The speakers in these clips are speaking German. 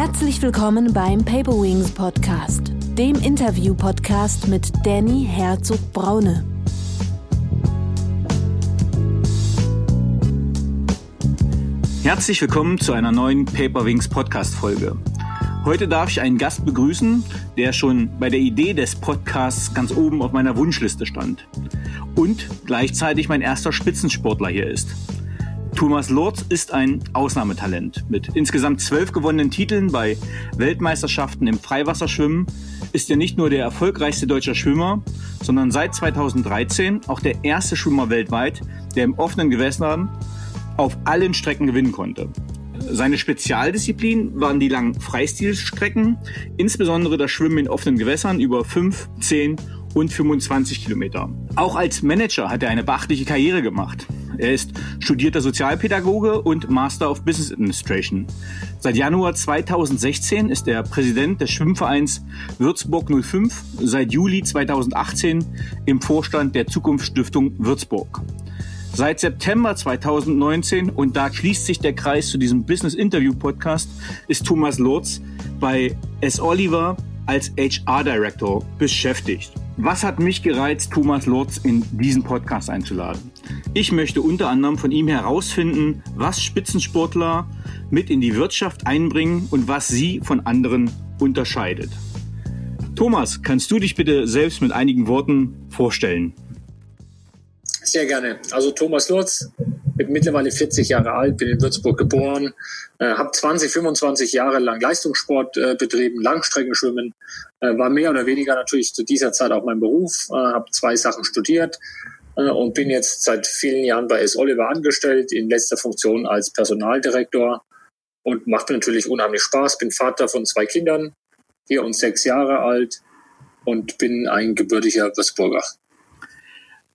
Herzlich willkommen beim Paper Wings Podcast, dem Interview-Podcast mit Danny Herzog-Braune. Herzlich willkommen zu einer neuen Paper Wings Podcast-Folge. Heute darf ich einen Gast begrüßen, der schon bei der Idee des Podcasts ganz oben auf meiner Wunschliste stand und gleichzeitig mein erster Spitzensportler hier ist. Thomas Lorz ist ein Ausnahmetalent. Mit insgesamt zwölf gewonnenen Titeln bei Weltmeisterschaften im Freiwasserschwimmen ist er nicht nur der erfolgreichste deutsche Schwimmer, sondern seit 2013 auch der erste Schwimmer weltweit, der im offenen Gewässern auf allen Strecken gewinnen konnte. Seine Spezialdisziplin waren die langen Freistilstrecken, insbesondere das Schwimmen in offenen Gewässern über 5, 10 und 25 Kilometer. Auch als Manager hat er eine beachtliche Karriere gemacht. Er ist studierter Sozialpädagoge und Master of Business Administration. Seit Januar 2016 ist er Präsident des Schwimmvereins Würzburg 05, seit Juli 2018 im Vorstand der Zukunftsstiftung Würzburg. Seit September 2019, und da schließt sich der Kreis zu diesem Business Interview Podcast, ist Thomas Lotz bei S. Oliver als HR Director beschäftigt. Was hat mich gereizt, Thomas Lotz in diesen Podcast einzuladen? Ich möchte unter anderem von ihm herausfinden, was Spitzensportler mit in die Wirtschaft einbringen und was sie von anderen unterscheidet. Thomas, kannst du dich bitte selbst mit einigen Worten vorstellen? Sehr gerne. Also Thomas Lutz, bin mittlerweile 40 Jahre alt, bin in Würzburg geboren, äh, habe 20, 25 Jahre lang Leistungssport äh, betrieben, Langstreckenschwimmen, äh, war mehr oder weniger natürlich zu dieser Zeit auch mein Beruf, äh, habe zwei Sachen studiert äh, und bin jetzt seit vielen Jahren bei S. Oliver angestellt, in letzter Funktion als Personaldirektor und macht mir natürlich unheimlich Spaß. Bin Vater von zwei Kindern, vier und sechs Jahre alt und bin ein gebürtiger Würzburger.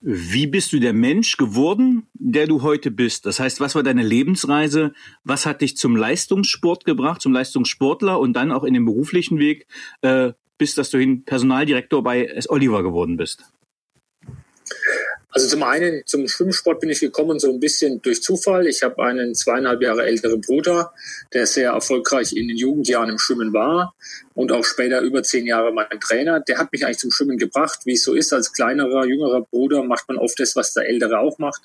Wie bist du der Mensch geworden, der du heute bist? Das heißt, was war deine Lebensreise? Was hat dich zum Leistungssport gebracht, zum Leistungssportler und dann auch in den beruflichen Weg, äh, bis dass du hin Personaldirektor bei S. Oliver geworden bist? Also zum einen zum Schwimmsport bin ich gekommen so ein bisschen durch Zufall. Ich habe einen zweieinhalb Jahre älteren Bruder, der sehr erfolgreich in den Jugendjahren im Schwimmen war und auch später über zehn Jahre mein Trainer. Der hat mich eigentlich zum Schwimmen gebracht, wie es so ist. Als kleinerer, jüngerer Bruder macht man oft das, was der Ältere auch macht.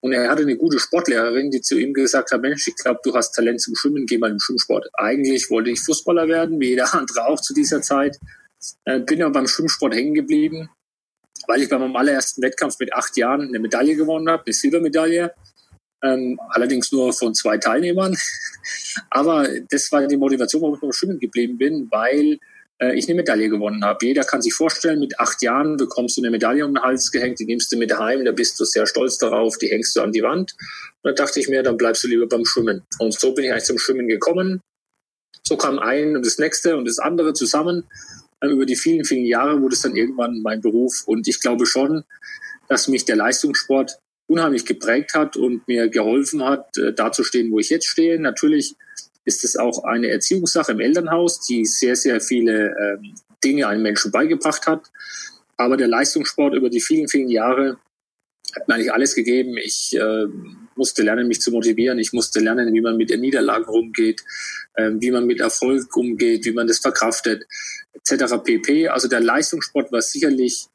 Und er hatte eine gute Sportlehrerin, die zu ihm gesagt hat, Mensch, ich glaube, du hast Talent zum Schwimmen, geh mal im Schwimmsport. Eigentlich wollte ich Fußballer werden, wie jeder andere auch zu dieser Zeit. Äh, bin aber beim Schwimmsport hängen geblieben weil ich bei meinem allerersten Wettkampf mit acht Jahren eine Medaille gewonnen habe, eine Silbermedaille. Ähm, allerdings nur von zwei Teilnehmern. Aber das war die Motivation, warum ich beim Schwimmen geblieben bin, weil äh, ich eine Medaille gewonnen habe. Jeder kann sich vorstellen, mit acht Jahren bekommst du eine Medaille um den Hals gehängt, die nimmst du mit heim, da bist du sehr stolz darauf, die hängst du an die Wand. Und da dachte ich mir, dann bleibst du lieber beim Schwimmen. Und so bin ich eigentlich zum Schwimmen gekommen. So kam ein und das nächste und das andere zusammen über die vielen, vielen Jahre wurde es dann irgendwann mein Beruf. Und ich glaube schon, dass mich der Leistungssport unheimlich geprägt hat und mir geholfen hat, äh, da zu stehen, wo ich jetzt stehe. Natürlich ist es auch eine Erziehungssache im Elternhaus, die sehr, sehr viele ähm, Dinge einem Menschen beigebracht hat. Aber der Leistungssport über die vielen, vielen Jahre hat mir eigentlich alles gegeben. Ich äh, musste lernen, mich zu motivieren. Ich musste lernen, wie man mit den Niederlagen umgeht, äh, wie man mit Erfolg umgeht, wie man das verkraftet, etc. pp. Also der Leistungssport war sicherlich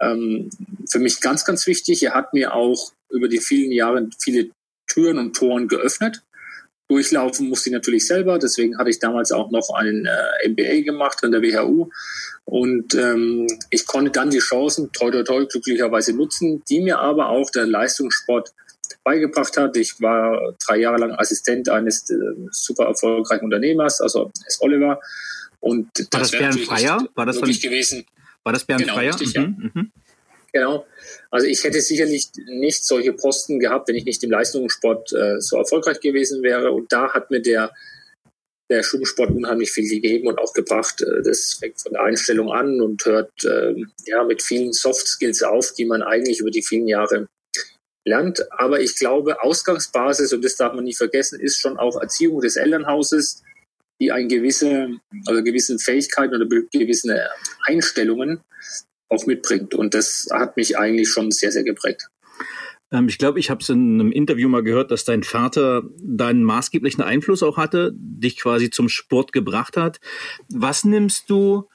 ähm, für mich ganz, ganz wichtig. Er hat mir auch über die vielen Jahre viele Türen und Toren geöffnet. Durchlaufen musste ich natürlich selber, deswegen hatte ich damals auch noch einen äh, MBA gemacht an der WHU und ähm, ich konnte dann die Chancen toi toi toi glücklicherweise nutzen, die mir aber auch der Leistungssport beigebracht hat. Ich war drei Jahre lang Assistent eines äh, super erfolgreichen Unternehmers, also S. Oliver. Und war das, Bernd Freier? War das von, gewesen. War das Bernd genau, Freier? Richtig, mhm, ja. Mhm. Genau. Also ich hätte sicherlich nicht solche Posten gehabt, wenn ich nicht im Leistungssport äh, so erfolgreich gewesen wäre. Und da hat mir der der Schwimmsport unheimlich viel gegeben und auch gebracht. Äh, das fängt von der Einstellung an und hört ähm, ja mit vielen Soft Skills auf, die man eigentlich über die vielen Jahre lernt. Aber ich glaube, Ausgangsbasis, und das darf man nie vergessen, ist schon auch Erziehung des Elternhauses, die eine gewisse, also gewisse Fähigkeiten oder gewisse Einstellungen auch mitbringt. Und das hat mich eigentlich schon sehr, sehr geprägt. Ähm, ich glaube, ich habe es in einem Interview mal gehört, dass dein Vater deinen maßgeblichen Einfluss auch hatte, dich quasi zum Sport gebracht hat. Was nimmst du?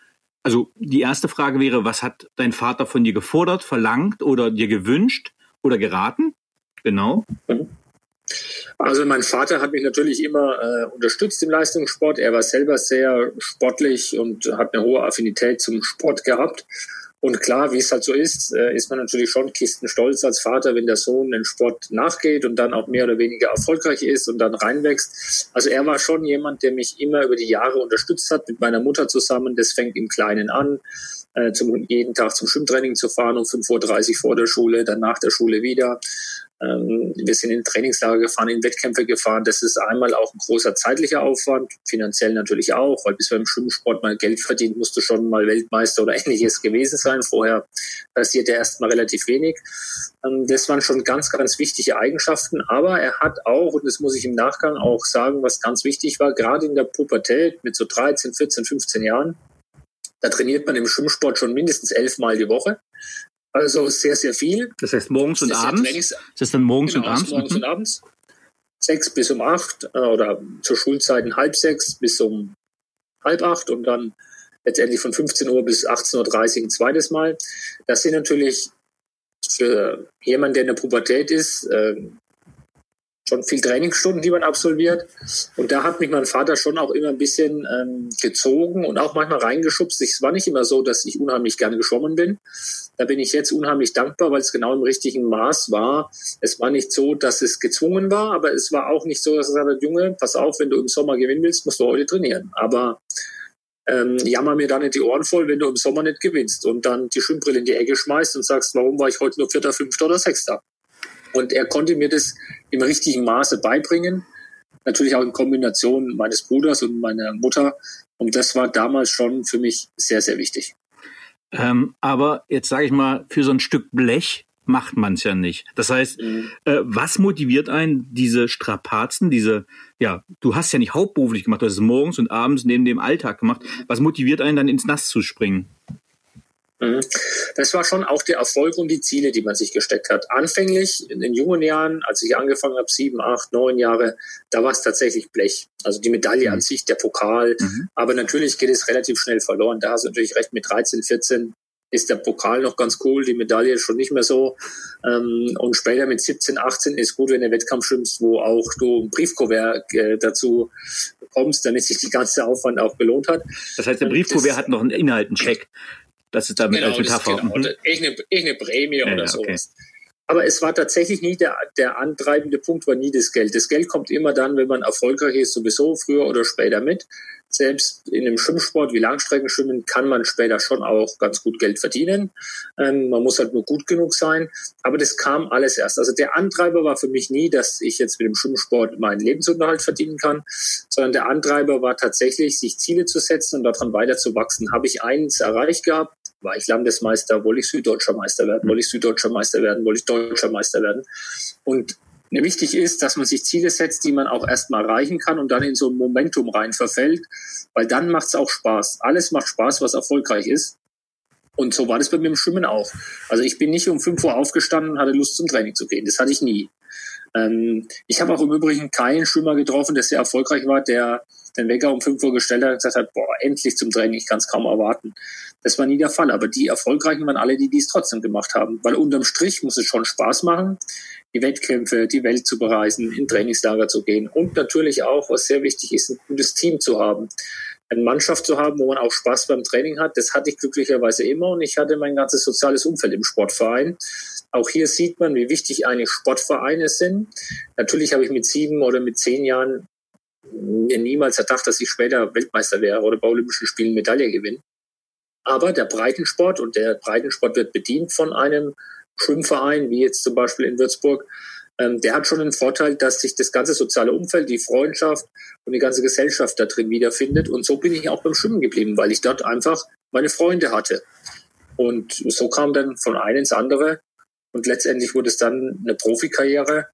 Also die erste Frage wäre, was hat dein Vater von dir gefordert, verlangt oder dir gewünscht oder geraten? Genau. Mhm. Also mein Vater hat mich natürlich immer äh, unterstützt im Leistungssport. Er war selber sehr sportlich und hat eine hohe Affinität zum Sport gehabt. Und klar, wie es halt so ist, äh, ist man natürlich schon kistenstolz als Vater, wenn der Sohn den Sport nachgeht und dann auch mehr oder weniger erfolgreich ist und dann reinwächst. Also er war schon jemand, der mich immer über die Jahre unterstützt hat, mit meiner Mutter zusammen. Das fängt im Kleinen an, äh, zum, jeden Tag zum Schwimmtraining zu fahren um 5.30 Uhr vor der Schule, dann nach der Schule wieder. Ähm, wir sind in Trainingslager gefahren, in Wettkämpfe gefahren. Das ist einmal auch ein großer zeitlicher Aufwand, finanziell natürlich auch, weil bis beim Schwimmsport mal Geld verdient, musst du schon mal Weltmeister oder ähnliches gewesen sein. Vorher passiert ja erst mal relativ wenig. Ähm, das waren schon ganz, ganz wichtige Eigenschaften. Aber er hat auch, und das muss ich im Nachgang auch sagen, was ganz wichtig war, gerade in der Pubertät mit so 13, 14, 15 Jahren, da trainiert man im Schwimmsport schon mindestens elfmal die Woche. Also sehr, sehr viel. Das heißt morgens und abends? Trainings ist das dann morgens genau, und abends? Morgens mhm. und abends. Sechs bis um acht äh, oder zur Schulzeiten halb sechs bis um halb acht und dann letztendlich von 15 Uhr bis 18.30 Uhr ein zweites Mal. Das sind natürlich für jemanden, der in der Pubertät ist, äh, schon viel Trainingsstunden, die man absolviert. Und da hat mich mein Vater schon auch immer ein bisschen ähm, gezogen und auch manchmal reingeschubst. Es war nicht immer so, dass ich unheimlich gerne geschwommen bin. Da bin ich jetzt unheimlich dankbar, weil es genau im richtigen Maß war. Es war nicht so, dass es gezwungen war, aber es war auch nicht so, dass er sagte, Junge, pass auf, wenn du im Sommer gewinnen willst, musst du heute trainieren. Aber ähm, jammer mir dann nicht die Ohren voll, wenn du im Sommer nicht gewinnst und dann die Schwimmbrille in die Ecke schmeißt und sagst, warum war ich heute nur Vierter, Fünfter oder Sechster? Und er konnte mir das im richtigen Maße beibringen. Natürlich auch in Kombination meines Bruders und meiner Mutter. Und das war damals schon für mich sehr, sehr wichtig. Ähm, aber jetzt sage ich mal, für so ein Stück Blech macht man es ja nicht. Das heißt, mhm. äh, was motiviert einen, diese Strapazen, diese, ja, du hast ja nicht hauptberuflich gemacht, du hast es morgens und abends neben dem Alltag gemacht. Was motiviert einen dann ins Nass zu springen? Mhm. Das war schon auch der Erfolg und die Ziele, die man sich gesteckt hat. Anfänglich in den jungen Jahren, als ich angefangen habe, sieben, acht, neun Jahre, da war es tatsächlich Blech. Also die Medaille mhm. an sich, der Pokal. Mhm. Aber natürlich geht es relativ schnell verloren. Da hast du natürlich recht, mit 13, 14 ist der Pokal noch ganz cool, die Medaille schon nicht mehr so. Ähm, und später mit 17, 18 ist gut, wenn du Wettkampf schwimmst, wo auch du ein Briefkuvert äh, dazu bekommst, damit sich die ganze Aufwand auch belohnt hat. Das heißt, der Briefkuvert hat noch einen Inhalt, einen Check. Das ist damit genau, als Metapher. Genau. Mhm. Irgendeine, irgendeine Prämie ja, oder sowas. Okay. Aber es war tatsächlich nie der, der antreibende Punkt, war nie das Geld. Das Geld kommt immer dann, wenn man erfolgreich ist, sowieso früher oder später mit. Selbst in einem Schwimmsport wie Langstreckenschwimmen kann man später schon auch ganz gut Geld verdienen. Ähm, man muss halt nur gut genug sein. Aber das kam alles erst. Also der Antreiber war für mich nie, dass ich jetzt mit dem Schwimmsport meinen Lebensunterhalt verdienen kann, sondern der Antreiber war tatsächlich, sich Ziele zu setzen und daran weiterzuwachsen. Habe ich eins erreicht gehabt, war ich Landesmeister, wollte ich Süddeutscher Meister werden, wollte ich Süddeutscher Meister werden, wollte ich Deutscher Meister werden. Und wichtig ist, dass man sich Ziele setzt, die man auch erstmal erreichen kann und dann in so ein Momentum rein verfällt, weil dann macht es auch Spaß. Alles macht Spaß, was erfolgreich ist. Und so war das bei mir im Schwimmen auch. Also ich bin nicht um 5 Uhr aufgestanden und hatte Lust zum Training zu gehen. Das hatte ich nie. Ähm, ich habe auch im Übrigen keinen Schwimmer getroffen, der sehr erfolgreich war, der den Wecker um 5 Uhr gestellt hat und gesagt hat, boah, endlich zum Training, ich kann es kaum erwarten. Das war nie der Fall. Aber die Erfolgreichen waren alle, die dies trotzdem gemacht haben. Weil unterm Strich muss es schon Spaß machen, die Wettkämpfe, die Welt zu bereisen, in Trainingslager zu gehen. Und natürlich auch, was sehr wichtig ist, ein gutes Team zu haben. Eine Mannschaft zu haben, wo man auch Spaß beim Training hat, das hatte ich glücklicherweise immer und ich hatte mein ganzes soziales Umfeld im Sportverein. Auch hier sieht man, wie wichtig eigentlich Sportvereine sind. Natürlich habe ich mit sieben oder mit zehn Jahren mir niemals erdacht, dass ich später Weltmeister wäre oder bei Olympischen Spielen Medaille gewinne. Aber der Breitensport und der Breitensport wird bedient von einem Schwimmverein, wie jetzt zum Beispiel in Würzburg, ähm, der hat schon den Vorteil, dass sich das ganze soziale Umfeld, die Freundschaft und die ganze Gesellschaft da drin wiederfindet. Und so bin ich auch beim Schwimmen geblieben, weil ich dort einfach meine Freunde hatte. Und so kam dann von einem ins andere. Und letztendlich wurde es dann eine Profikarriere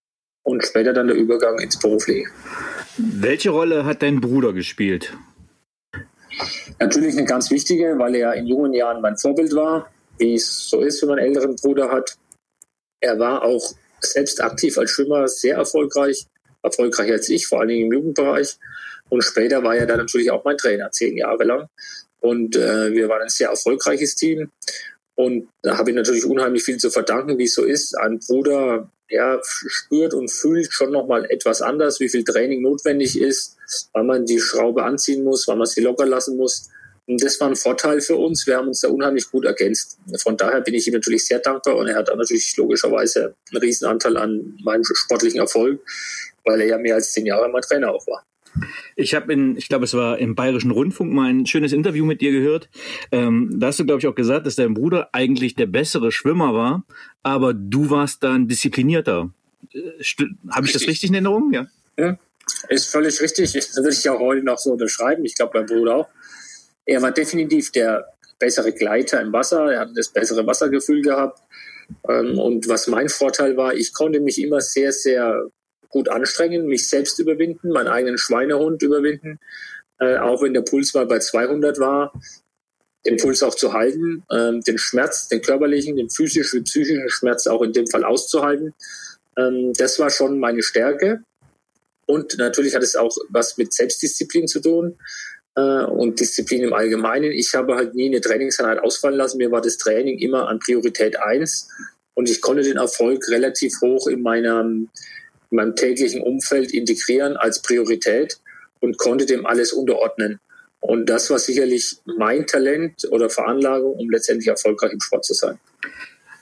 und später dann der Übergang ins Berufliche. Welche Rolle hat dein Bruder gespielt? Natürlich eine ganz wichtige, weil er in jungen Jahren mein Vorbild war, wie es so ist, wenn man einen älteren Bruder hat. Er war auch selbst aktiv als Schwimmer sehr erfolgreich, erfolgreicher als ich, vor allen Dingen im Jugendbereich. Und später war er dann natürlich auch mein Trainer, zehn Jahre lang. Und äh, wir waren ein sehr erfolgreiches Team. Und da habe ich natürlich unheimlich viel zu verdanken, wie es so ist. Ein Bruder, ja, spürt und fühlt schon nochmal etwas anders, wie viel Training notwendig ist, wann man die Schraube anziehen muss, wann man sie locker lassen muss. Und das war ein Vorteil für uns. Wir haben uns da unheimlich gut ergänzt. Von daher bin ich ihm natürlich sehr dankbar und er hat dann natürlich logischerweise einen Riesenanteil an meinem sportlichen Erfolg, weil er ja mehr als zehn Jahre mein Trainer auch war. Ich habe in, ich glaube, es war im Bayerischen Rundfunk mal ein schönes Interview mit dir gehört. Ähm, da hast du, glaube ich, auch gesagt, dass dein Bruder eigentlich der bessere Schwimmer war, aber du warst dann disziplinierter. Äh, habe ich das richtig in Erinnerung? Ja. ja. Ist völlig richtig. Das würde ich auch heute noch so unterschreiben. Ich glaube, mein Bruder auch. Er war definitiv der bessere Gleiter im Wasser. Er hat das bessere Wassergefühl gehabt. Ähm, und was mein Vorteil war, ich konnte mich immer sehr, sehr gut anstrengen, mich selbst überwinden, meinen eigenen Schweinehund überwinden, äh, auch wenn der Puls mal bei 200 war, den Puls auch zu halten, äh, den Schmerz, den körperlichen, den physischen, psychischen Schmerz auch in dem Fall auszuhalten. Ähm, das war schon meine Stärke. Und natürlich hat es auch was mit Selbstdisziplin zu tun äh, und Disziplin im Allgemeinen. Ich habe halt nie eine Trainingseinheit ausfallen lassen. Mir war das Training immer an Priorität eins und ich konnte den Erfolg relativ hoch in meiner in meinem täglichen Umfeld integrieren als Priorität und konnte dem alles unterordnen. Und das war sicherlich mein Talent oder Veranlagung, um letztendlich erfolgreich im Sport zu sein.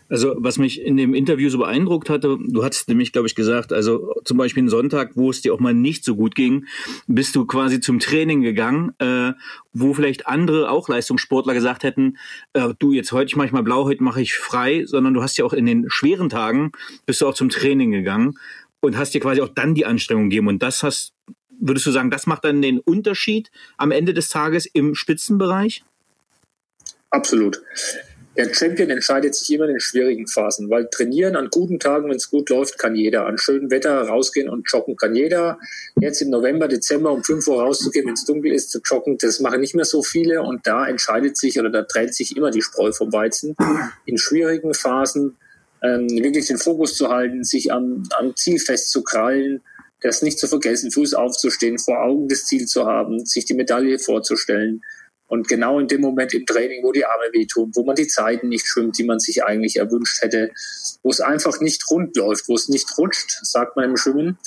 Also was mich in dem Interview so beeindruckt hatte, du hast nämlich, glaube ich, gesagt, also zum Beispiel einen Sonntag, wo es dir auch mal nicht so gut ging, bist du quasi zum Training gegangen, äh, wo vielleicht andere auch Leistungssportler gesagt hätten, äh, du jetzt heute mache ich mal blau, heute mache ich frei, sondern du hast ja auch in den schweren Tagen bist du auch zum Training gegangen und hast dir quasi auch dann die Anstrengung gegeben. Und das hast, würdest du sagen, das macht dann den Unterschied am Ende des Tages im Spitzenbereich? Absolut. Der Champion entscheidet sich immer in schwierigen Phasen, weil trainieren an guten Tagen, wenn es gut läuft, kann jeder. An schönem Wetter rausgehen und joggen kann jeder. Jetzt im November, Dezember um 5 Uhr rauszugehen, wenn es dunkel ist, zu joggen, das machen nicht mehr so viele. Und da entscheidet sich oder da trennt sich immer die Spreu vom Weizen. In schwierigen Phasen ähm, wirklich den Fokus zu halten, sich am, am Ziel festzukrallen, das nicht zu vergessen, Fuß aufzustehen, vor Augen das Ziel zu haben, sich die Medaille vorzustellen. Und genau in dem Moment im Training, wo die Arme wehtun, wo man die Zeiten nicht schwimmt, die man sich eigentlich erwünscht hätte, wo es einfach nicht rund läuft, wo es nicht rutscht, sagt man im Schwimmen,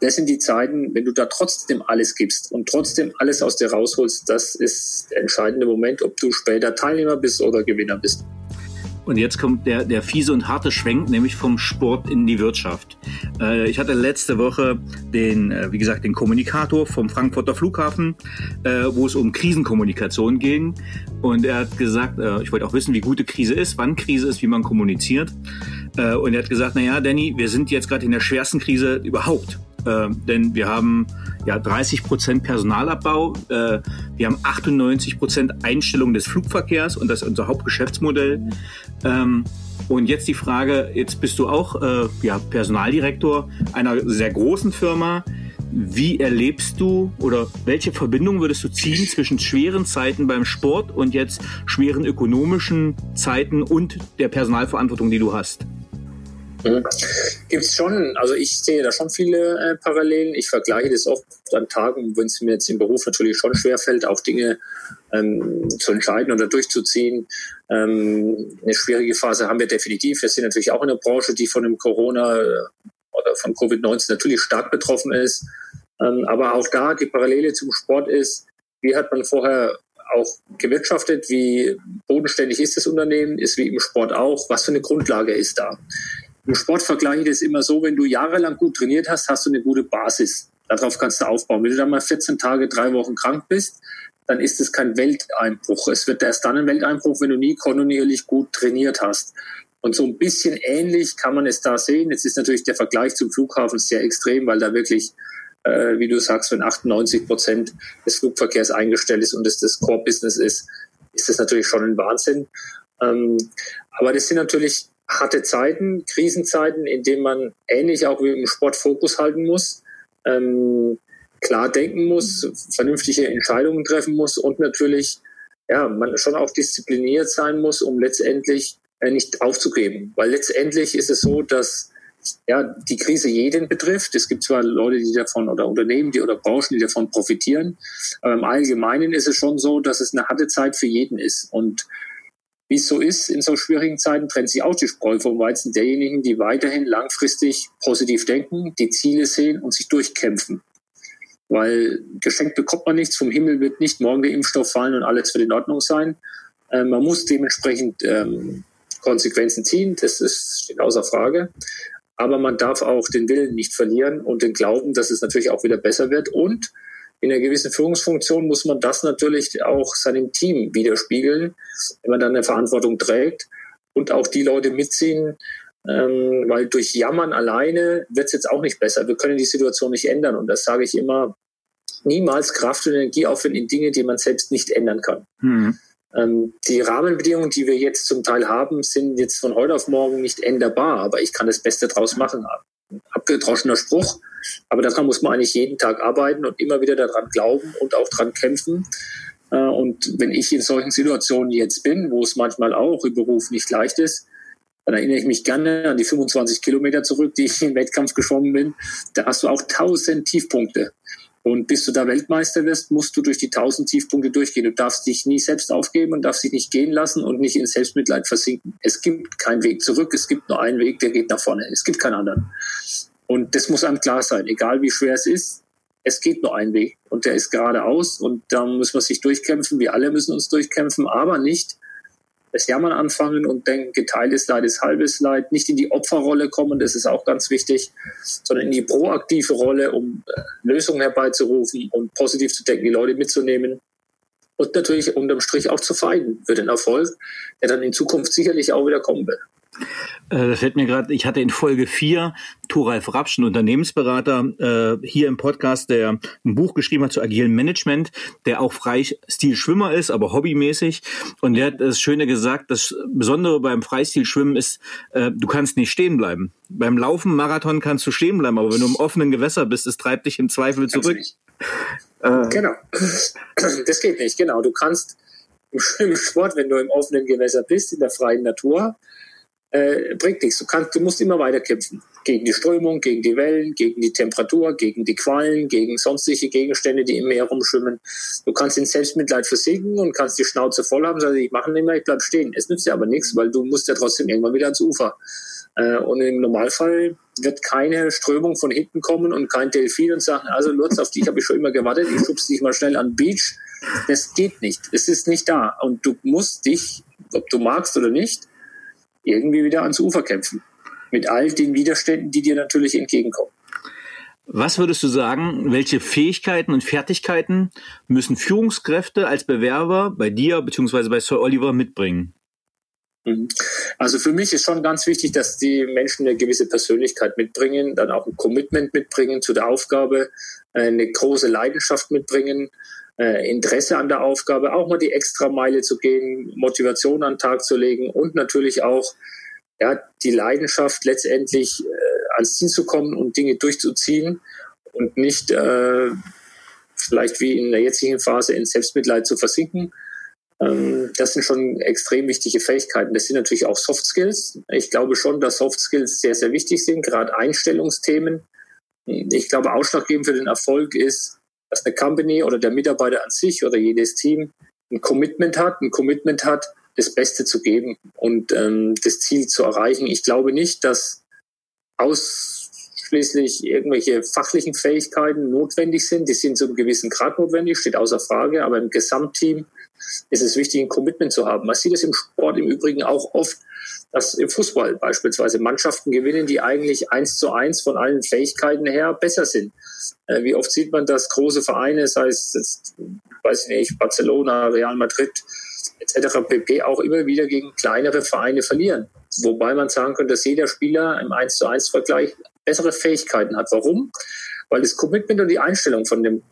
das sind die Zeiten, wenn du da trotzdem alles gibst und trotzdem alles aus dir rausholst, das ist der entscheidende Moment, ob du später Teilnehmer bist oder Gewinner bist. Und jetzt kommt der, der fiese und harte Schwenk, nämlich vom Sport in die Wirtschaft. Äh, ich hatte letzte Woche den, äh, wie gesagt, den Kommunikator vom Frankfurter Flughafen, äh, wo es um Krisenkommunikation ging. Und er hat gesagt, äh, ich wollte auch wissen, wie gute Krise ist, wann Krise ist, wie man kommuniziert. Äh, und er hat gesagt, na ja, Danny, wir sind jetzt gerade in der schwersten Krise überhaupt. Äh, denn wir haben ja 30 Prozent Personalabbau, äh, wir haben 98 Prozent Einstellung des Flugverkehrs und das ist unser Hauptgeschäftsmodell. Ähm, und jetzt die Frage, jetzt bist du auch äh, ja, Personaldirektor einer sehr großen Firma. Wie erlebst du oder welche Verbindung würdest du ziehen zwischen schweren Zeiten beim Sport und jetzt schweren ökonomischen Zeiten und der Personalverantwortung, die du hast? Mhm. Gibt es schon, also ich sehe da schon viele äh, Parallelen. Ich vergleiche das oft an Tagen, wenn es mir jetzt im Beruf natürlich schon schwerfällt, auch Dinge ähm, zu entscheiden oder durchzuziehen. Ähm, eine schwierige Phase haben wir definitiv. Wir sind natürlich auch in einer Branche, die von dem Corona äh, oder von Covid-19 natürlich stark betroffen ist. Ähm, aber auch da die Parallele zum Sport ist, wie hat man vorher auch gewirtschaftet, wie bodenständig ist das Unternehmen, ist wie im Sport auch, was für eine Grundlage ist da. Im Sport vergleiche ich das immer so, wenn du jahrelang gut trainiert hast, hast du eine gute Basis. Darauf kannst du aufbauen. Wenn du dann mal 14 Tage, drei Wochen krank bist, dann ist es kein Welteinbruch. Es wird erst dann ein Welteinbruch, wenn du nie kontinuierlich gut trainiert hast. Und so ein bisschen ähnlich kann man es da sehen. Jetzt ist natürlich der Vergleich zum Flughafen sehr extrem, weil da wirklich, äh, wie du sagst, wenn 98 Prozent des Flugverkehrs eingestellt ist und es das Core-Business ist, ist das natürlich schon ein Wahnsinn. Ähm, aber das sind natürlich harte Zeiten, Krisenzeiten, in denen man ähnlich auch wie im Sport Fokus halten muss, ähm, klar denken muss, vernünftige Entscheidungen treffen muss und natürlich ja, man schon auch diszipliniert sein muss, um letztendlich äh, nicht aufzugeben. Weil letztendlich ist es so, dass ja, die Krise jeden betrifft. Es gibt zwar Leute, die davon oder Unternehmen, die oder Branchen, die davon profitieren, aber im Allgemeinen ist es schon so, dass es eine harte Zeit für jeden ist. Und wie es so ist, in so schwierigen Zeiten trennt sich auch die Spreu vom Weizen derjenigen, die weiterhin langfristig positiv denken, die Ziele sehen und sich durchkämpfen. Weil geschenkt bekommt man nichts, vom Himmel wird nicht morgen der Impfstoff fallen und alles wird in Ordnung sein. Äh, man muss dementsprechend ähm, Konsequenzen ziehen, das ist, steht außer Frage. Aber man darf auch den Willen nicht verlieren und den Glauben, dass es natürlich auch wieder besser wird. Und in einer gewissen Führungsfunktion muss man das natürlich auch seinem Team widerspiegeln, wenn man dann eine Verantwortung trägt und auch die Leute mitziehen, ähm, weil durch Jammern alleine wird es jetzt auch nicht besser. Wir können die Situation nicht ändern und das sage ich immer, niemals Kraft und Energie aufwenden in Dinge, die man selbst nicht ändern kann. Ähm, die Rahmenbedingungen, die wir jetzt zum Teil haben, sind jetzt von heute auf morgen nicht änderbar, aber ich kann das Beste draus machen. Abgedroschener Spruch, aber daran muss man eigentlich jeden Tag arbeiten und immer wieder daran glauben und auch daran kämpfen. Äh, und wenn ich in solchen Situationen jetzt bin, wo es manchmal auch im Beruf nicht leicht ist, dann erinnere ich mich gerne an die 25 Kilometer zurück, die ich im Wettkampf geschwommen bin. Da hast du auch tausend Tiefpunkte. Und bis du da Weltmeister wirst, musst du durch die tausend Tiefpunkte durchgehen. Du darfst dich nie selbst aufgeben und darfst dich nicht gehen lassen und nicht in Selbstmitleid versinken. Es gibt keinen Weg zurück. Es gibt nur einen Weg, der geht nach vorne. Es gibt keinen anderen. Und das muss einem klar sein. Egal wie schwer es ist, es geht nur einen Weg und der ist geradeaus und da muss man sich durchkämpfen. Wir alle müssen uns durchkämpfen, aber nicht das Jammern anfangen und denken, geteiltes Leid ist halbes Leid, nicht in die Opferrolle kommen, das ist auch ganz wichtig, sondern in die proaktive Rolle, um äh, Lösungen herbeizurufen und positiv zu denken, die Leute mitzunehmen und natürlich unterm Strich auch zu feigen für den Erfolg, der dann in Zukunft sicherlich auch wieder kommen wird. Äh, das fällt mir gerade, ich hatte in Folge 4 Thoralf Rapsch, ein Unternehmensberater, äh, hier im Podcast, der ein Buch geschrieben hat zu agilem Management, der auch Freistil-Schwimmer ist, aber hobbymäßig. Und der hat das Schöne gesagt, das Besondere beim Freistil-Schwimmen ist, äh, du kannst nicht stehen bleiben. Beim Laufen, Marathon kannst du stehen bleiben, aber wenn du im offenen Gewässer bist, es treibt dich im Zweifel zurück. Äh, genau. Das geht nicht, genau. Du kannst im Sport, wenn du im offenen Gewässer bist, in der freien Natur, äh, bringt nichts. Du, kannst, du musst immer weiter kämpfen. Gegen die Strömung, gegen die Wellen, gegen die Temperatur, gegen die Quallen, gegen sonstige Gegenstände, die im Meer rumschwimmen. Du kannst in Selbstmitleid versinken und kannst die Schnauze voll haben, sagst, ich mache nicht mehr, ich bleib stehen. Es nützt dir aber nichts, weil du musst ja trotzdem irgendwann wieder ans Ufer. Äh, und im Normalfall wird keine Strömung von hinten kommen und kein Delfin und sagen, also Lutz, auf dich habe ich schon immer gewartet, ich schubse dich mal schnell an den Beach. Das geht nicht. Es ist nicht da. Und du musst dich, ob du magst oder nicht, irgendwie wieder ans Ufer kämpfen. Mit all den Widerständen, die dir natürlich entgegenkommen. Was würdest du sagen, welche Fähigkeiten und Fertigkeiten müssen Führungskräfte als Bewerber bei dir bzw. bei Sir Oliver mitbringen? Mhm. Also für mich ist schon ganz wichtig, dass die Menschen eine gewisse Persönlichkeit mitbringen, dann auch ein Commitment mitbringen zu der Aufgabe, eine große Leidenschaft mitbringen, äh, Interesse an der Aufgabe, auch mal die extra Meile zu gehen, Motivation an den Tag zu legen und natürlich auch ja, die Leidenschaft letztendlich äh, ans Ziel zu kommen und Dinge durchzuziehen und nicht äh, vielleicht wie in der jetzigen Phase in Selbstmitleid zu versinken. Ähm, das sind schon extrem wichtige Fähigkeiten. Das sind natürlich auch Soft Skills. Ich glaube schon, dass Soft Skills sehr, sehr wichtig sind, gerade Einstellungsthemen. Ich glaube, ausschlaggebend für den Erfolg ist, dass eine Company oder der Mitarbeiter an sich oder jedes Team ein Commitment hat, ein Commitment hat, das Beste zu geben und ähm, das Ziel zu erreichen. Ich glaube nicht, dass ausschließlich irgendwelche fachlichen Fähigkeiten notwendig sind. Die sind zu einem gewissen Grad notwendig, steht außer Frage. Aber im Gesamtteam ist es wichtig, ein Commitment zu haben. Man sieht es im Sport im Übrigen auch oft, dass im Fußball beispielsweise Mannschaften gewinnen, die eigentlich eins zu eins von allen Fähigkeiten her besser sind. Äh, wie oft sieht man, dass große Vereine, sei es jetzt, weiß ich nicht, Barcelona, Real Madrid etc. pp. auch immer wieder gegen kleinere Vereine verlieren. Wobei man sagen könnte, dass jeder Spieler im 1 zu 1 Vergleich bessere Fähigkeiten hat. Warum? Weil das Commitment und die Einstellung von dem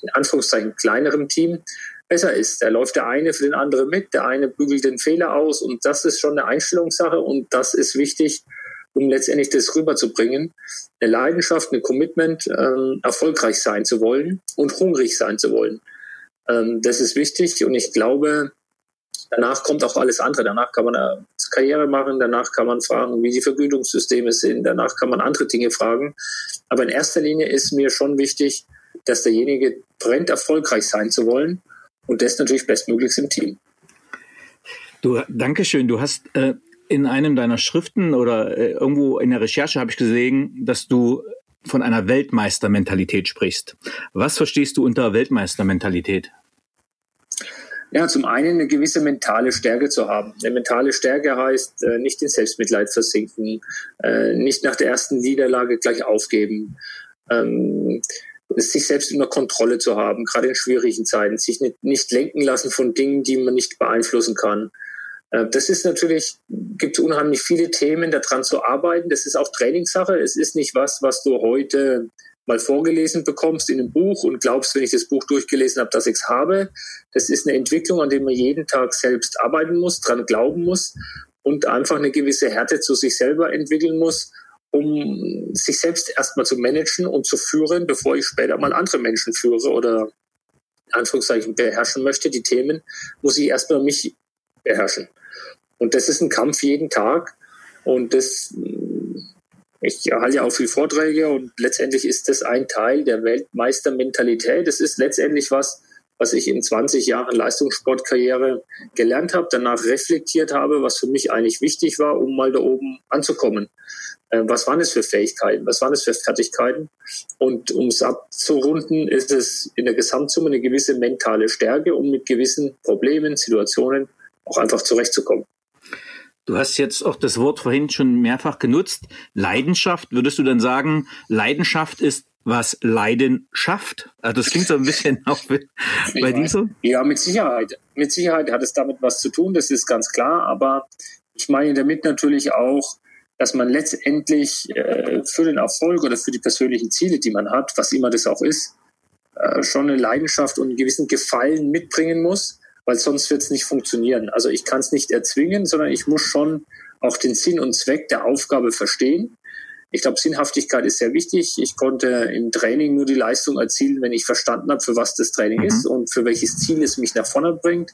in Anführungszeichen kleineren Team besser ist. Da läuft der eine für den anderen mit, der eine bügelt den Fehler aus und das ist schon eine Einstellungssache und das ist wichtig, um letztendlich das rüberzubringen. Eine Leidenschaft, ein Commitment, ähm, erfolgreich sein zu wollen und hungrig sein zu wollen. Ähm, das ist wichtig und ich glaube, Danach kommt auch alles andere. Danach kann man eine Karriere machen, danach kann man fragen, wie die Vergütungssysteme sind, danach kann man andere Dinge fragen. Aber in erster Linie ist mir schon wichtig, dass derjenige brennt, erfolgreich sein zu wollen und das natürlich bestmöglichst im Team. Du, Dankeschön. Du hast äh, in einem deiner Schriften oder äh, irgendwo in der Recherche habe ich gesehen, dass du von einer Weltmeistermentalität sprichst. Was verstehst du unter Weltmeistermentalität? Ja, zum einen eine gewisse mentale Stärke zu haben. Eine mentale Stärke heißt, äh, nicht in Selbstmitleid versinken, äh, nicht nach der ersten Niederlage gleich aufgeben, ähm, sich selbst unter Kontrolle zu haben, gerade in schwierigen Zeiten, sich nicht, nicht lenken lassen von Dingen, die man nicht beeinflussen kann. Äh, das ist natürlich, gibt unheimlich viele Themen, daran zu arbeiten. Das ist auch Trainingssache. Es ist nicht was, was du heute mal vorgelesen bekommst in einem Buch und glaubst, wenn ich das Buch durchgelesen habe, dass ich es habe. Das ist eine Entwicklung, an der man jeden Tag selbst arbeiten muss, dran glauben muss und einfach eine gewisse Härte zu sich selber entwickeln muss, um sich selbst erstmal zu managen und zu führen, bevor ich später mal andere Menschen führe oder in Anführungszeichen beherrschen möchte. Die Themen muss ich erstmal mich beherrschen. Und das ist ein Kampf jeden Tag. Und das ich halte ja auch viele Vorträge und letztendlich ist das ein Teil der Weltmeistermentalität. Es ist letztendlich was, was ich in 20 Jahren Leistungssportkarriere gelernt habe, danach reflektiert habe, was für mich eigentlich wichtig war, um mal da oben anzukommen. Äh, was waren es für Fähigkeiten? Was waren es für Fertigkeiten? Und um es abzurunden, ist es in der Gesamtsumme eine gewisse mentale Stärke, um mit gewissen Problemen, Situationen auch einfach zurechtzukommen. Du hast jetzt auch das Wort vorhin schon mehrfach genutzt. Leidenschaft. Würdest du dann sagen, Leidenschaft ist was Leiden schafft? Also das klingt so ein bisschen auch bei dir so. Ja, mit Sicherheit. Mit Sicherheit hat es damit was zu tun, das ist ganz klar. Aber ich meine damit natürlich auch, dass man letztendlich äh, für den Erfolg oder für die persönlichen Ziele, die man hat, was immer das auch ist, äh, schon eine Leidenschaft und einen gewissen Gefallen mitbringen muss weil sonst wird es nicht funktionieren. Also ich kann es nicht erzwingen, sondern ich muss schon auch den Sinn und Zweck der Aufgabe verstehen. Ich glaube, Sinnhaftigkeit ist sehr wichtig. Ich konnte im Training nur die Leistung erzielen, wenn ich verstanden habe, für was das Training mhm. ist und für welches Ziel es mich nach vorne bringt.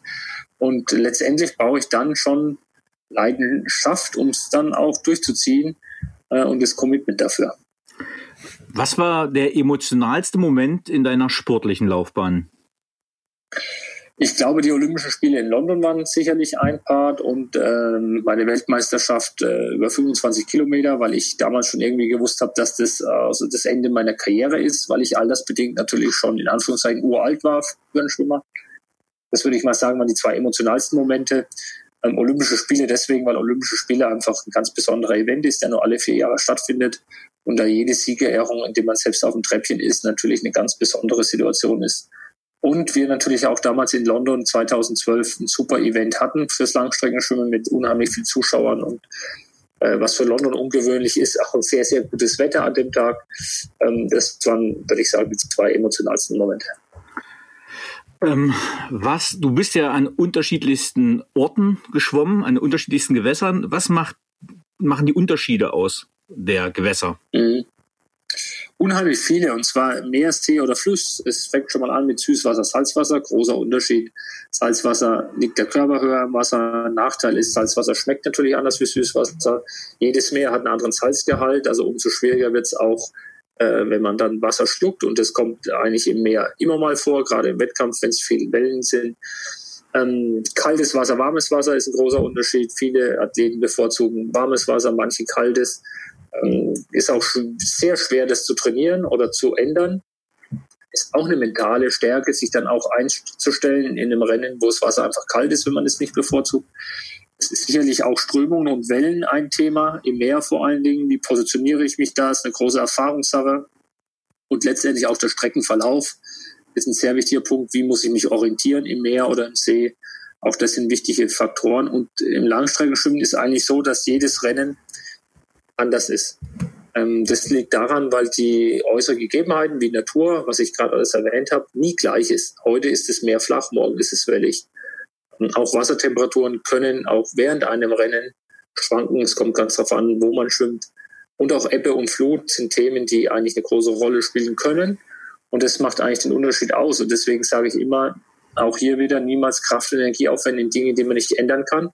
Und letztendlich brauche ich dann schon Leidenschaft, um es dann auch durchzuziehen äh, und das Commitment dafür. Was war der emotionalste Moment in deiner sportlichen Laufbahn? Ich glaube, die Olympischen Spiele in London waren sicherlich ein Part und ähm, meine Weltmeisterschaft äh, über 25 Kilometer, weil ich damals schon irgendwie gewusst habe, dass das also das Ende meiner Karriere ist, weil ich all das bedingt natürlich schon in Anführungszeichen uralt war für einen Schwimmer. Das würde ich mal sagen, waren die zwei emotionalsten Momente. Ähm, Olympische Spiele deswegen, weil Olympische Spiele einfach ein ganz besonderer Event ist, der nur alle vier Jahre stattfindet und da jede Siegerehrung, indem man selbst auf dem Treppchen ist, natürlich eine ganz besondere Situation ist. Und wir natürlich auch damals in London 2012 ein super Event hatten fürs Langstreckenschwimmen mit unheimlich vielen Zuschauern und äh, was für London ungewöhnlich ist, auch ein sehr, sehr gutes Wetter an dem Tag. Ähm, das waren, würde ich sagen, die zwei emotionalsten Momente. Ähm, was, du bist ja an unterschiedlichsten Orten geschwommen, an unterschiedlichsten Gewässern. Was macht, machen die Unterschiede aus der Gewässer? Mhm. Unheimlich viele, und zwar Meerestee oder Fluss. Es fängt schon mal an mit Süßwasser, Salzwasser, großer Unterschied. Salzwasser liegt der Körper höher im Wasser. Nachteil ist, Salzwasser schmeckt natürlich anders wie Süßwasser. Jedes Meer hat einen anderen Salzgehalt, also umso schwieriger wird es auch, äh, wenn man dann Wasser schluckt. Und das kommt eigentlich im Meer immer mal vor, gerade im Wettkampf, wenn es viele Wellen sind. Ähm, kaltes Wasser, warmes Wasser ist ein großer Unterschied. Viele Athleten bevorzugen warmes Wasser, manche kaltes. Ähm, ist auch sehr schwer, das zu trainieren oder zu ändern. Ist auch eine mentale Stärke, sich dann auch einzustellen in einem Rennen, wo das Wasser einfach kalt ist, wenn man es nicht bevorzugt. Es ist sicherlich auch Strömungen und Wellen ein Thema, im Meer vor allen Dingen. Wie positioniere ich mich da? Ist eine große Erfahrungssache. Und letztendlich auch der Streckenverlauf ist ein sehr wichtiger Punkt. Wie muss ich mich orientieren im Meer oder im See? Auch das sind wichtige Faktoren. Und im Langstreckenschwimmen ist eigentlich so, dass jedes Rennen anders ist. Ähm, das liegt daran, weil die äußeren Gegebenheiten wie Natur, was ich gerade alles erwähnt habe, nie gleich ist. Heute ist es mehr flach, morgen ist es wellig. Und auch Wassertemperaturen können auch während einem Rennen schwanken. Es kommt ganz darauf an, wo man schwimmt. Und auch Ebbe und Flut sind Themen, die eigentlich eine große Rolle spielen können. Und das macht eigentlich den Unterschied aus. Und deswegen sage ich immer, Auch hier wieder niemals Kraft und Energie aufwenden in Dinge, die man nicht ändern kann.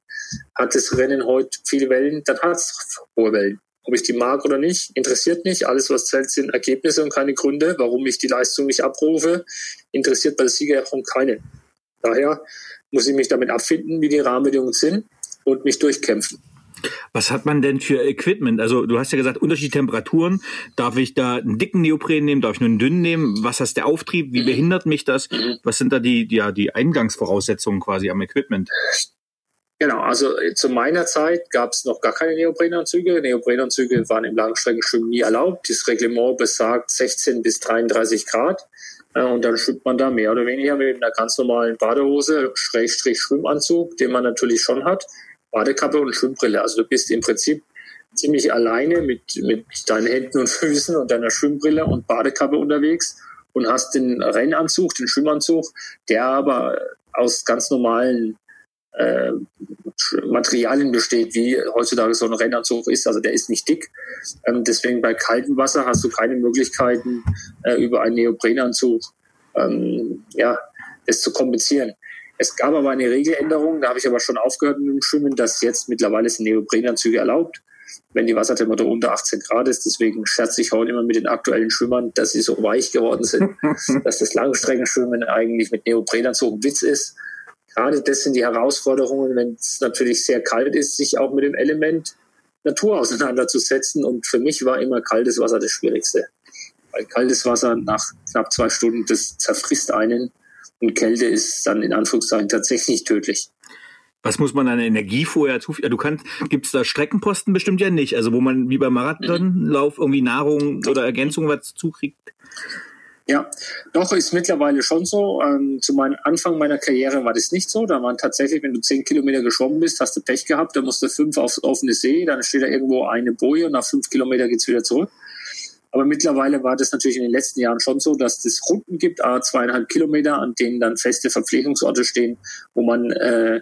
Hat das Rennen heute viele Wellen, dann hat es hohe Wellen. Ob ich die mag oder nicht, interessiert nicht. Alles, was zählt, sind Ergebnisse und keine Gründe, warum ich die Leistung nicht abrufe. Interessiert bei der Siegerehrung keine. Daher muss ich mich damit abfinden, wie die Rahmenbedingungen sind und mich durchkämpfen. Was hat man denn für Equipment? Also du hast ja gesagt, unterschiedliche Temperaturen. Darf ich da einen dicken Neopren nehmen? Darf ich nur einen dünnen nehmen? Was heißt der Auftrieb? Wie mhm. behindert mich das? Mhm. Was sind da die, ja, die Eingangsvoraussetzungen quasi am Equipment? Genau, also äh, zu meiner Zeit gab es noch gar keine Neoprenanzüge. Neoprenanzüge waren im Langstreckenschwimmen nie erlaubt. Das Reglement besagt 16 bis 33 Grad. Äh, und dann schwimmt man da mehr oder weniger mit einer ganz normalen Badehose, Schrägstrich Schwimmanzug, den man natürlich schon hat. Badekappe und Schwimmbrille. Also du bist im Prinzip ziemlich alleine mit, mit deinen Händen und Füßen und deiner Schwimmbrille und Badekappe unterwegs und hast den Rennanzug, den Schwimmanzug, der aber aus ganz normalen äh, Materialien besteht, wie heutzutage so ein Rennanzug ist. Also der ist nicht dick. Ähm, deswegen bei kaltem Wasser hast du keine Möglichkeiten, äh, über einen Neoprenanzug ähm, ja, das zu kompensieren. Es gab aber eine Regeländerung, da habe ich aber schon aufgehört mit dem Schwimmen, dass jetzt mittlerweile sind Neoprenanzüge erlaubt, wenn die Wassertemperatur unter 18 Grad ist. Deswegen scherze ich heute immer mit den aktuellen Schwimmern, dass sie so weich geworden sind, dass das Langstreckenschwimmen eigentlich mit Neoprenanzug ein Witz ist. Gerade das sind die Herausforderungen, wenn es natürlich sehr kalt ist, sich auch mit dem Element Natur auseinanderzusetzen. Und für mich war immer kaltes Wasser das Schwierigste. Weil kaltes Wasser nach knapp zwei Stunden, das zerfrisst einen. Und Kälte ist dann in Anführungszeichen tatsächlich tödlich. Was muss man an Energie vorher zuführen? Du kannst, gibt es da Streckenposten bestimmt ja nicht, also wo man wie beim Marathonlauf irgendwie Nahrung oder Ergänzung was zukriegt? Ja, doch ist mittlerweile schon so. Ähm, zu meinem Anfang meiner Karriere war das nicht so. Da waren tatsächlich, wenn du zehn Kilometer geschwommen bist, hast du Pech gehabt, da musst du fünf aufs offene See, dann steht da irgendwo eine Boje und nach fünf Kilometer geht's wieder zurück. Aber mittlerweile war das natürlich in den letzten Jahren schon so, dass es Routen gibt, a zweieinhalb Kilometer, an denen dann feste Verpflegungsorte stehen, wo man äh,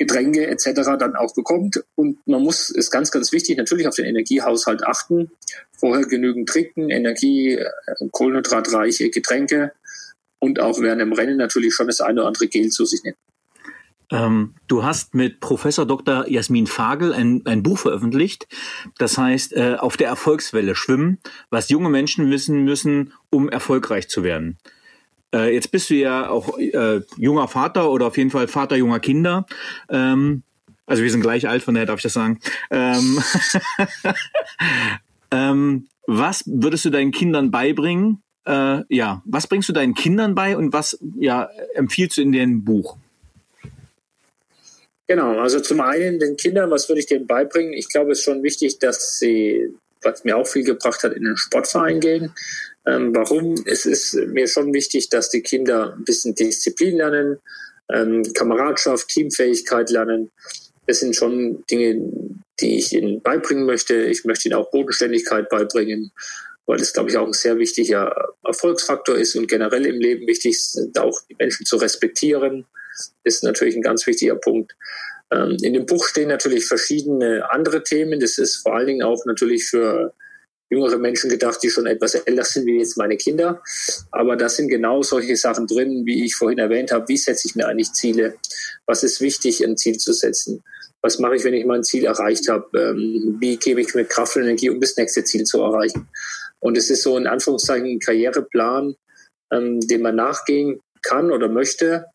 Getränke etc. dann auch bekommt. Und man muss, ist ganz, ganz wichtig, natürlich auf den Energiehaushalt achten. Vorher genügend trinken, Energie, äh, kohlenhydratreiche Getränke und auch während dem Rennen natürlich schon das eine oder andere Gel zu sich nehmen. Ähm, du hast mit Professor Dr. Jasmin Fagel ein, ein Buch veröffentlicht, das heißt äh, Auf der Erfolgswelle schwimmen, was junge Menschen wissen müssen, um erfolgreich zu werden. Äh, jetzt bist du ja auch äh, junger Vater oder auf jeden Fall Vater junger Kinder. Ähm, also wir sind gleich alt, von daher darf ich das sagen. Ähm, ähm, was würdest du deinen Kindern beibringen? Äh, ja, was bringst du deinen Kindern bei und was ja, empfiehlst du in dem Buch? Genau, also zum einen den Kindern, was würde ich denen beibringen? Ich glaube, es ist schon wichtig, dass sie, was mir auch viel gebracht hat, in den Sportverein gehen. Ähm, warum? Es ist mir schon wichtig, dass die Kinder ein bisschen Disziplin lernen, ähm, Kameradschaft, Teamfähigkeit lernen. Das sind schon Dinge, die ich ihnen beibringen möchte. Ich möchte ihnen auch Bodenständigkeit beibringen, weil das, glaube ich, auch ein sehr wichtiger Erfolgsfaktor ist und generell im Leben wichtig ist, auch die Menschen zu respektieren ist natürlich ein ganz wichtiger Punkt. Ähm, in dem Buch stehen natürlich verschiedene andere Themen. Das ist vor allen Dingen auch natürlich für jüngere Menschen gedacht, die schon etwas älter sind wie jetzt meine Kinder. Aber da sind genau solche Sachen drin, wie ich vorhin erwähnt habe. Wie setze ich mir eigentlich Ziele? Was ist wichtig, ein Ziel zu setzen? Was mache ich, wenn ich mein Ziel erreicht habe? Ähm, wie gebe ich mir Kraft und Energie, um das nächste Ziel zu erreichen? Und es ist so in Anführungszeichen ein Karriereplan, ähm, dem man nachgehen kann oder möchte,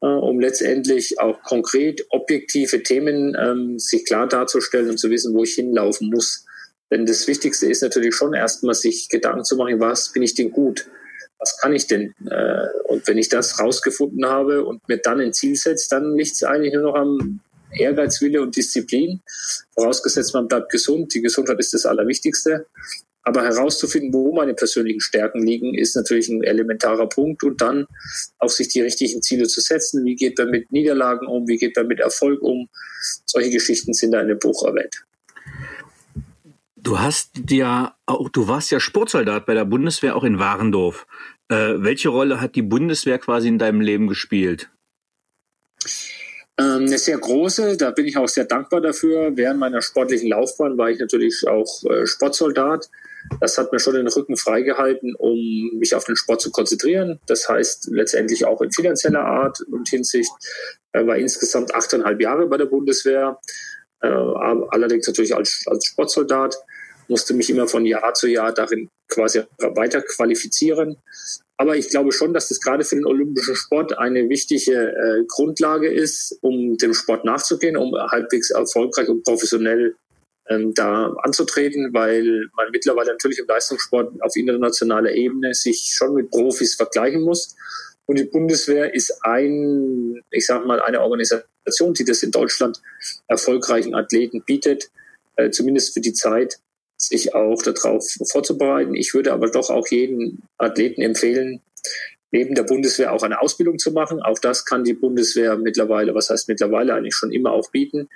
äh, um letztendlich auch konkret objektive Themen ähm, sich klar darzustellen und zu wissen, wo ich hinlaufen muss. Denn das Wichtigste ist natürlich schon erstmal sich Gedanken zu machen, was bin ich denn gut? Was kann ich denn? Äh, und wenn ich das rausgefunden habe und mir dann ein Ziel setze, dann liegt es eigentlich nur noch am Ehrgeizwille und Disziplin. Vorausgesetzt, man bleibt gesund. Die Gesundheit ist das Allerwichtigste. Aber herauszufinden, wo meine persönlichen Stärken liegen, ist natürlich ein elementarer Punkt und dann auf sich die richtigen Ziele zu setzen. Wie geht man mit Niederlagen um? Wie geht man mit Erfolg um? Solche Geschichten sind da in dem Buch erwähnt. Du hast ja auch, du warst ja Sportsoldat bei der Bundeswehr auch in Warendorf. Äh, welche Rolle hat die Bundeswehr quasi in deinem Leben gespielt? Ähm, eine sehr große, da bin ich auch sehr dankbar dafür. Während meiner sportlichen Laufbahn war ich natürlich auch äh, Sportsoldat Das hat mir schon den Rücken freigehalten, um mich auf den Sport zu konzentrieren. Das heißt letztendlich auch in finanzieller Art und Hinsicht. Er war insgesamt achteinhalb Jahre bei der Bundeswehr, äh, allerdings natürlich als, als Sportsoldat, musste mich immer von Jahr zu Jahr darin quasi weiter qualifizieren. Aber ich glaube schon, dass das gerade für den olympischen Sport eine wichtige äh, Grundlage ist, um dem Sport nachzugehen, um halbwegs erfolgreich und professionell ähm, da anzutreten, weil man mittlerweile natürlich im Leistungssport auf internationaler Ebene sich schon mit Profis vergleichen muss. Und die Bundeswehr ist ein, ich sage mal, eine Organisation, die das in Deutschland erfolgreichen Athleten bietet, äh, zumindest für die Zeit, sich auch darauf vorzubereiten. Ich würde aber doch auch jeden Athleten empfehlen, neben der Bundeswehr auch eine Ausbildung zu machen. Auch das kann die Bundeswehr mittlerweile, was heißt mittlerweile eigentlich schon immer auch bieten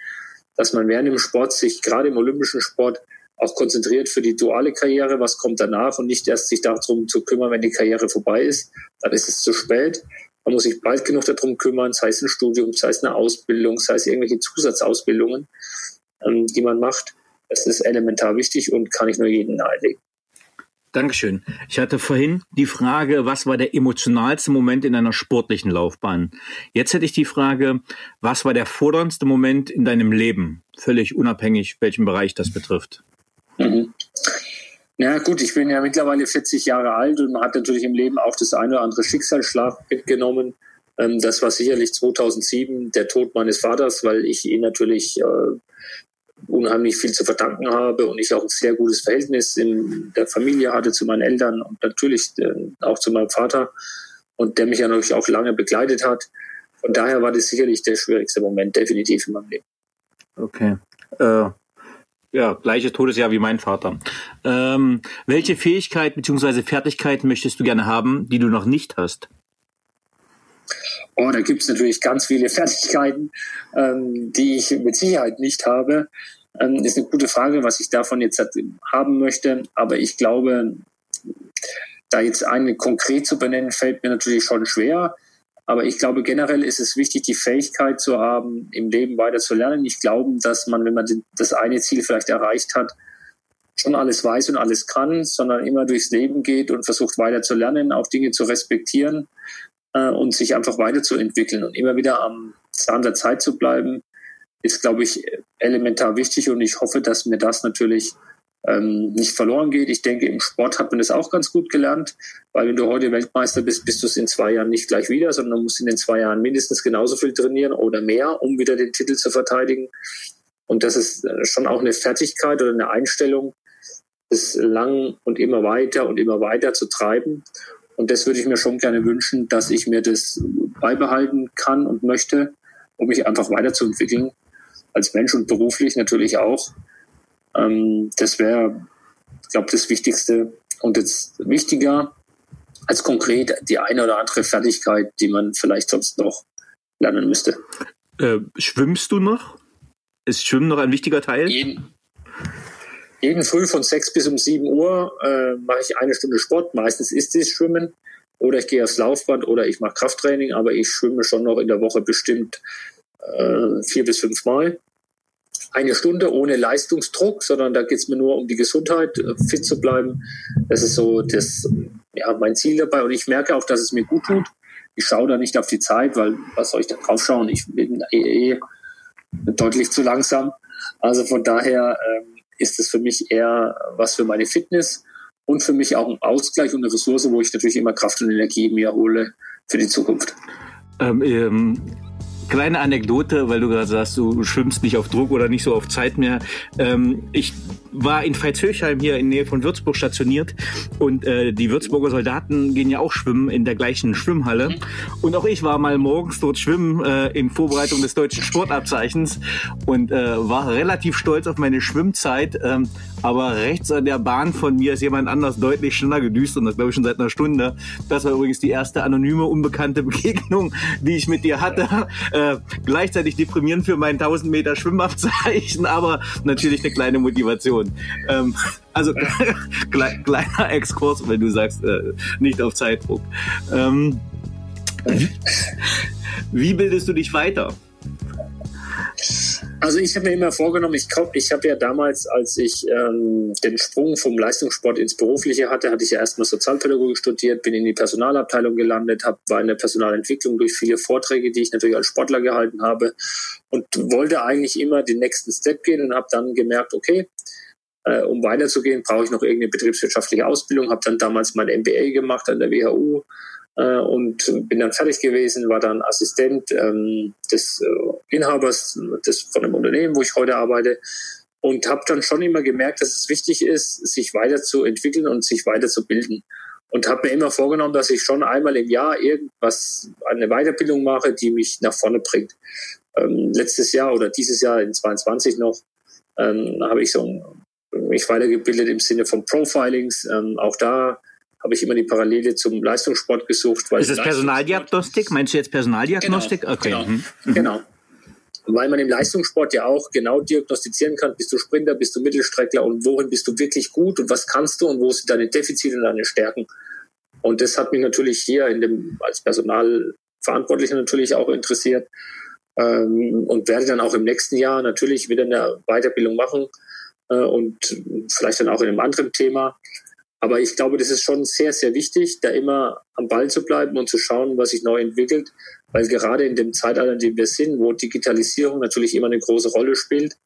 dass man während dem Sport sich gerade im olympischen Sport auch konzentriert für die duale Karriere, was kommt danach und nicht erst sich darum zu kümmern, wenn die Karriere vorbei ist, dann ist es zu spät. Man muss sich bald genug darum kümmern, sei es ein Studium, sei es eine Ausbildung, sei es irgendwelche Zusatzausbildungen, ähm, die man macht. Das ist elementar wichtig und kann ich nur jedem nahelegen. Dankeschön. Ich hatte vorhin die Frage, was war der emotionalste Moment in deiner sportlichen Laufbahn? Jetzt hätte ich die Frage, was war der forderndste Moment in deinem Leben? Völlig unabhängig, welchen Bereich das betrifft. Mhm. Ja gut, ich bin ja mittlerweile 40 Jahre alt und man hat natürlich im Leben auch das eine oder andere Schicksalsschlag mitgenommen. Ähm, das war sicherlich 2007 der Tod meines Vaters, weil ich ihn natürlich äh, unheimlich viel zu verdanken habe und ich auch ein sehr gutes Verhältnis in der Familie hatte zu meinen Eltern und natürlich äh, auch zu meinem Vater und der mich ja natürlich auch lange begleitet hat. Von daher war das sicherlich der schwierigste Moment, definitiv in meinem Leben. Okay. Äh, ja, gleiche Todesjahr wie mein Vater. Ähm, welche Fähigkeit bzw. Fertigkeit möchtest du gerne haben, die du noch nicht hast? Oh, da gibt es natürlich ganz viele Fertigkeiten, ähm, die ich mit Sicherheit nicht habe. Ähm, ist eine gute Frage, was ich davon jetzt haben möchte. Aber ich glaube, da jetzt eine konkret zu benennen, fällt mir natürlich schon schwer. Aber ich glaube, generell ist es wichtig, die Fähigkeit zu haben, im Leben weiter zu lernen. Ich glaube, dass man, wenn man das eine Ziel vielleicht erreicht hat, schon alles weiß und alles kann, sondern immer durchs Leben geht und versucht weiter zu lernen, auch Dinge zu respektieren äh, und sich einfach weiterzuentwickeln und immer wieder am Zahn der Zeit zu bleiben, ist, glaube ich, elementar wichtig und ich hoffe, dass mir das natürlich ähm, nicht verloren geht. Ich denke, im Sport hat man das auch ganz gut gelernt, weil wenn du heute Weltmeister bist, bist du es in zwei Jahren nicht gleich wieder, sondern musst in den zwei Jahren mindestens genauso viel trainieren oder mehr, um wieder den Titel zu verteidigen. Und das ist äh, schon auch eine Fertigkeit oder eine Einstellung, das lang und immer weiter und immer weiter zu treiben. Und das würde ich mir schon gerne wünschen, dass ich mir das beibehalten kann und möchte, um mich einfach weiterzuentwickeln, als Mensch und beruflich natürlich auch. Ähm, das wäre, ich glaube, das Wichtigste. Und jetzt wichtiger als konkret die eine oder andere Fertigkeit, die man vielleicht sonst noch lernen müsste. Äh, schwimmst du noch? Ist Schwimmen noch ein wichtiger Teil? Jeden, jeden Früh von sechs bis um sieben Uhr äh, mache ich eine Stunde Sport. Meistens ist es Schwimmen oder ich gehe aufs Laufband oder ich mache Krafttraining, aber ich schwimme schon noch in der Woche bestimmt äh, vier bis fünf Mal. Eine Stunde ohne Leistungsdruck, sondern da geht es mir nur um die Gesundheit, äh, fit zu bleiben. Das ist so das, ja, mein Ziel dabei. Und ich merke auch, dass es mir gut tut. Ich schaue da nicht auf die Zeit, weil was soll ich da drauf schauen? Ich bin eh, eh deutlich zu langsam. Also von daher ähm, ist es für mich eher was für meine Fitness und für mich auch ein Ausgleich und eine Ressource, wo ich natürlich immer Kraft und Energie mir hole für die Zukunft. Ähm, ähm, kleine Anekdote, weil du gerade sagst, du schwimmst nicht auf Druck oder nicht so auf Zeit mehr. Ähm, ich war in Veitshöchheim hier in Nähe von Würzburg stationiert und äh, die Würzburger Soldaten gehen ja auch schwimmen in der gleichen Schwimmhalle. Mhm. Und auch ich war mal morgens dort schwimmen äh, in Vorbereitung des deutschen Sportabzeichens und äh, war relativ stolz auf meine Schwimmzeit. Ähm, aber rechts an der Bahn von mir ist jemand anders deutlich schneller gedüst und das glaube ich schon seit einer Stunde. Das war übrigens die erste anonyme, unbekannte Begegnung, die ich mit dir hatte. Äh, gleichzeitig deprimierend für mein 1000 Meter Schwimmabzeichen, aber natürlich eine kleine Motivation. Ähm, also kleiner Exkurs, wenn du sagst, äh, nicht auf Zeitdruck. Ähm, wie bildest du dich weiter? Also ich habe mir immer vorgenommen, ich, ich habe ja damals, als ich ähm, den Sprung vom Leistungssport ins Berufliche hatte, hatte ich ja erstmal Sozialpädagogik studiert, bin in die Personalabteilung gelandet, hab, war in der Personalentwicklung durch viele Vorträge, die ich natürlich als Sportler gehalten habe und wollte eigentlich immer den nächsten Step gehen und habe dann gemerkt, okay, äh, um weiterzugehen, brauche ich noch irgendeine betriebswirtschaftliche Ausbildung, habe dann damals mein MBA gemacht an der WHU, äh, und bin dann fertig gewesen, war dann Assistent ähm, des äh, Inhabers des, von dem Unternehmen, wo ich heute arbeite und habe dann schon immer gemerkt, dass es wichtig ist, sich weiterzuentwickeln und sich weiterzubilden. Und habe mir immer vorgenommen, dass ich schon einmal im Jahr irgendwas, eine Weiterbildung mache, die mich nach vorne bringt. Ähm, letztes Jahr oder dieses Jahr in 22 noch ähm, habe ich so mich weitergebildet im Sinne von Profilings. Ähm, auch da habe ich immer die Parallele zum Leistungssport gesucht. Weil ist das Personaldiagnostik? Meinst du jetzt Personaldiagnostik? Genau, okay. genau, mhm. genau. Weil man im Leistungssport ja auch genau diagnostizieren kann, bist du Sprinter, bist du Mittelstreckler und wohin bist du wirklich gut und was kannst du und wo sind deine Defizite und deine Stärken. Und das hat mich natürlich hier in dem, als Personalverantwortlicher natürlich auch interessiert ähm, und werde dann auch im nächsten Jahr natürlich wieder eine Weiterbildung machen äh, und vielleicht dann auch in einem anderen Thema. Aber ich glaube, das ist schon sehr, sehr wichtig, da immer am Ball zu bleiben und zu schauen, was sich neu entwickelt. Weil gerade in dem Zeitalter, in dem wir sind, wo Digitalisierung natürlich immer eine große Rolle spielt,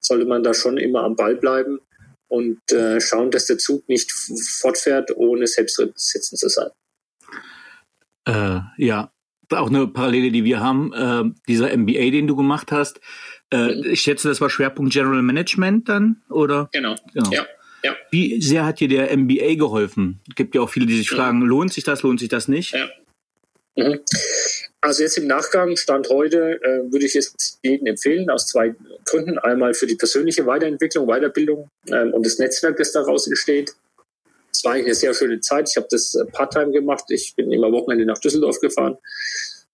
sollte man da schon immer am Ball bleiben und äh, schauen, dass der Zug nicht fortfährt, ohne selbst sitzen zu sein. Äh, ja, auch eine Parallele, die wir haben, äh, dieser MBA, den du gemacht hast. Äh, mhm. Ich schätze, das war Schwerpunkt General Management dann, oder? Genau. genau. Ja. Ja. Wie sehr hat dir der MBA geholfen? Es gibt ja auch viele, die sich fragen, lohnt sich das, lohnt sich das nicht? Ja. Mhm. Also jetzt im Nachgang, Stand heute, äh, würde ich es jedem empfehlen, aus zwei Gründen. Einmal für die persönliche Weiterentwicklung, Weiterbildung ähm, und das Netzwerk, das daraus entsteht. Es war eigentlich eine sehr schöne Zeit. Ich habe das äh, Part-Time gemacht. Ich bin immer Wochenende nach Düsseldorf gefahren.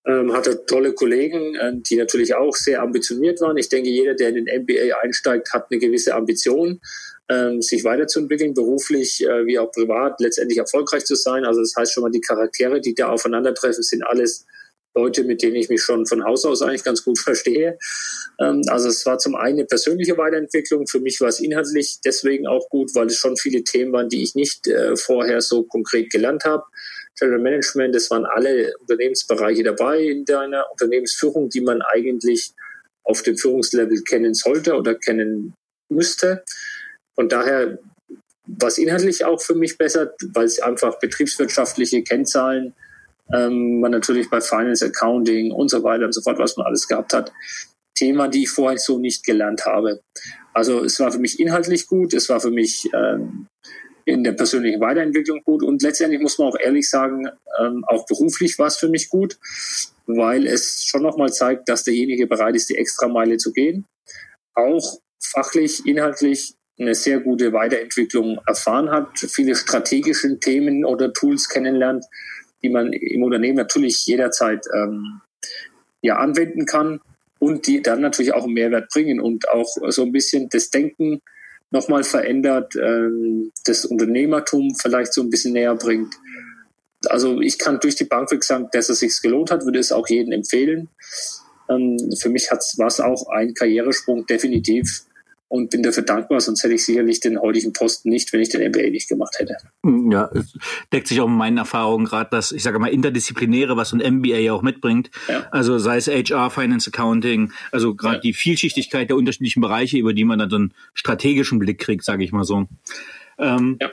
Ähm, hatte tolle Kollegen, äh, die natürlich auch sehr ambitioniert waren. Ich denke, jeder, der in den MBA einsteigt, hat eine gewisse Ambition ähm, sich weiterzuentwickeln, beruflich äh, wie auch privat, letztendlich erfolgreich zu sein. Also das heißt schon mal, die Charaktere, die da aufeinandertreffen, sind alles Leute, mit denen ich mich schon von Haus aus eigentlich ganz gut verstehe. Ähm, also es war zum einen eine persönliche Weiterentwicklung. Für mich war es inhaltlich deswegen auch gut, weil es schon viele Themen waren, die ich nicht äh, vorher so konkret gelernt habe. General Management, es waren alle Unternehmensbereiche dabei in deiner Unternehmensführung, die man eigentlich auf dem Führungslevel kennen sollte oder kennen müsste. Von daher was inhaltlich auch für mich besser, weil es einfach betriebswirtschaftliche Kennzahlen, ähm, man natürlich bei Finance, Accounting und so weiter und so fort, was man alles gehabt hat, Thema, die ich vorher so nicht gelernt habe. Also es war für mich inhaltlich gut, es war für mich ähm, in der persönlichen Weiterentwicklung gut und letztendlich muss man auch ehrlich sagen, ähm, auch beruflich war es für mich gut, weil es schon nochmal zeigt, dass derjenige bereit ist, die Extrameile zu gehen. Auch fachlich, inhaltlich eine sehr gute Weiterentwicklung erfahren hat, viele strategische Themen oder Tools kennenlernt, die man im Unternehmen natürlich jederzeit ähm, ja anwenden kann und die dann natürlich auch einen Mehrwert bringen und auch so ein bisschen das Denken nochmal verändert, ähm, das Unternehmertum vielleicht so ein bisschen näher bringt. Also ich kann durch die Bank sagen, dass es sich gelohnt hat, würde es auch jedem empfehlen. Ähm, für mich war es auch ein Karrieresprung definitiv und bin dafür dankbar, sonst hätte ich sicherlich den heutigen Posten nicht, wenn ich den MBA nicht gemacht hätte. Hm, ja, es deckt sich auch mit meinen Erfahrungen gerade, dass ich sage mal interdisziplinäre, was ein MBA ja auch mitbringt. Ja. Also sei es HR, Finance, Accounting, also gerade ja. die Vielschichtigkeit der unterschiedlichen Bereiche, über die man dann so einen strategischen Blick kriegt, sage ich mal so. Ähm, ja.